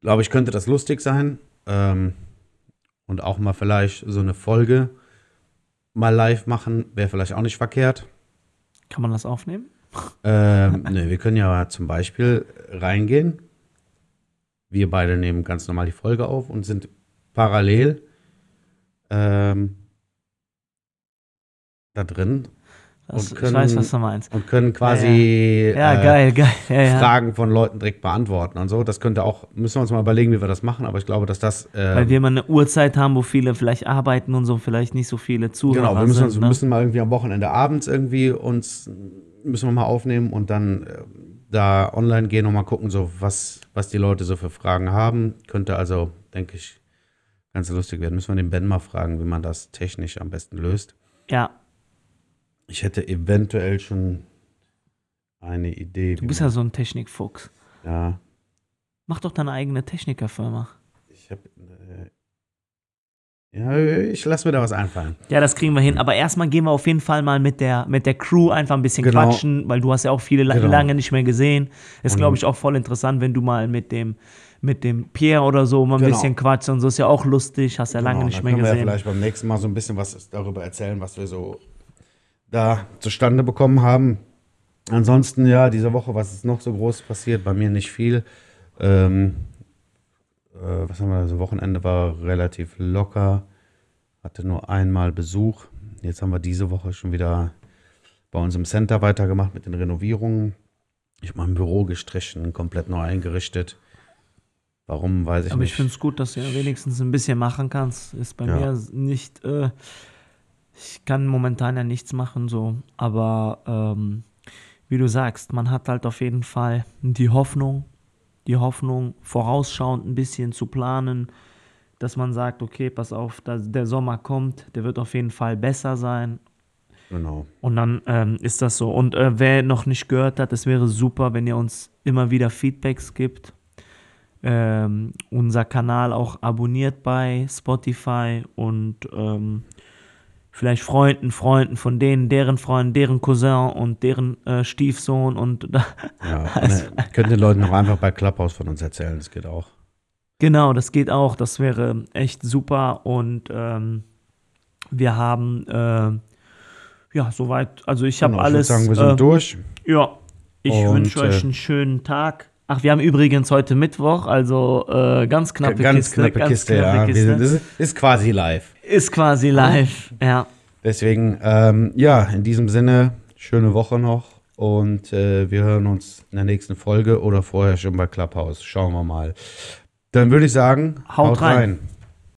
Glaube ich, könnte das lustig sein. Ähm, und auch mal vielleicht so eine Folge mal live machen, wäre vielleicht auch nicht verkehrt. Kann man das aufnehmen? Ähm, ne, wir können ja zum Beispiel reingehen. Wir beide nehmen ganz normal die Folge auf und sind parallel ähm, da drin Das, Und ich können- weiß, was du meinst. und können quasi Ja, äh, geil, geil. Ja, ja. Fragen von Leuten direkt beantworten und so. Das könnte auch, müssen wir uns mal überlegen, wie wir das machen, aber ich glaube, dass das. Äh, Weil wir immer eine Uhrzeit haben, wo viele vielleicht arbeiten und so, vielleicht nicht so viele Zuhörer Genau, wir müssen, uns, ne? müssen mal irgendwie am Wochenende abends irgendwie uns müssen wir mal aufnehmen und dann äh, da online gehen und mal gucken, so was, was die Leute so für Fragen haben. Könnte also, denke ich, ganz lustig werden. Müssen wir den Ben mal fragen, wie man das technisch am besten löst. Ja, Ich hätte eventuell schon eine Idee. du bist ja so ein Technikfuchs. ja. Mach doch deine eigene Technikerfirma. Ich habe äh, ja, ich lasse mir da was einfallen. Ja, das kriegen wir hin. Aber erstmal gehen wir auf jeden Fall mal mit der, mit der Crew einfach ein bisschen Genau. quatschen, weil du hast ja auch viele Genau. lange nicht mehr gesehen. Ist, glaube ich, auch voll interessant, wenn du mal mit dem, mit dem Pierre oder so mal ein Genau. bisschen quatschst und so. Ist ja auch lustig, hast ja lange Genau, nicht dann mehr können wir ja gesehen. vielleicht beim nächsten Mal so ein bisschen was darüber erzählen, was wir so da zustande bekommen haben. Ansonsten, ja, diese Woche, was ist noch so groß passiert? Bei mir nicht viel. Ähm, äh, was haben wir? Also Wochenende war relativ locker. Hatte nur einmal Besuch. Jetzt haben wir diese Woche schon wieder bei uns im Center weitergemacht mit den Renovierungen. Ich habe mein Büro gestrichen, komplett neu eingerichtet. Warum, weiß ich Aber nicht. ich finde es gut, dass du ja wenigstens ein bisschen machen kannst. Ist bei Ja. mir nicht. Äh, ich kann momentan ja nichts machen, so. Aber ähm, wie du sagst, man hat halt auf jeden Fall die Hoffnung, die Hoffnung, vorausschauend ein bisschen zu planen, dass man sagt, okay, pass auf, der Sommer kommt, der wird auf jeden Fall besser sein. genau. Und dann ähm, ist das so. Und äh, wer noch nicht gehört hat, es wäre super, wenn ihr uns immer wieder Feedbacks gibt. Ähm, unser Kanal auch abonniert bei Spotify und ähm, vielleicht Freunden, Freunden von denen, deren Freund, deren Cousin und deren äh, Stiefsohn und Ja, also, könnt den Leuten auch einfach bei Clubhouse von uns erzählen, das geht auch. Genau, das geht auch. Das wäre echt super. Und ähm, wir haben, äh, ja, soweit, also ich habe Genau, alles. Ich würde sagen, wir sind äh, durch. Ja, ich wünsche euch äh, einen schönen Tag. Ach, wir haben übrigens heute Mittwoch, also äh, ganz knappe Ganz Kiste. knappe ganz Kiste, knappe ja. Wir Kiste. sind, das ist, ist quasi live. Ist quasi live, ja. Deswegen, ähm, ja, in diesem Sinne, schöne Woche noch und äh, wir hören uns in der nächsten Folge oder vorher schon bei Clubhouse. Schauen wir mal. Dann würde ich sagen, Haut rein. rein.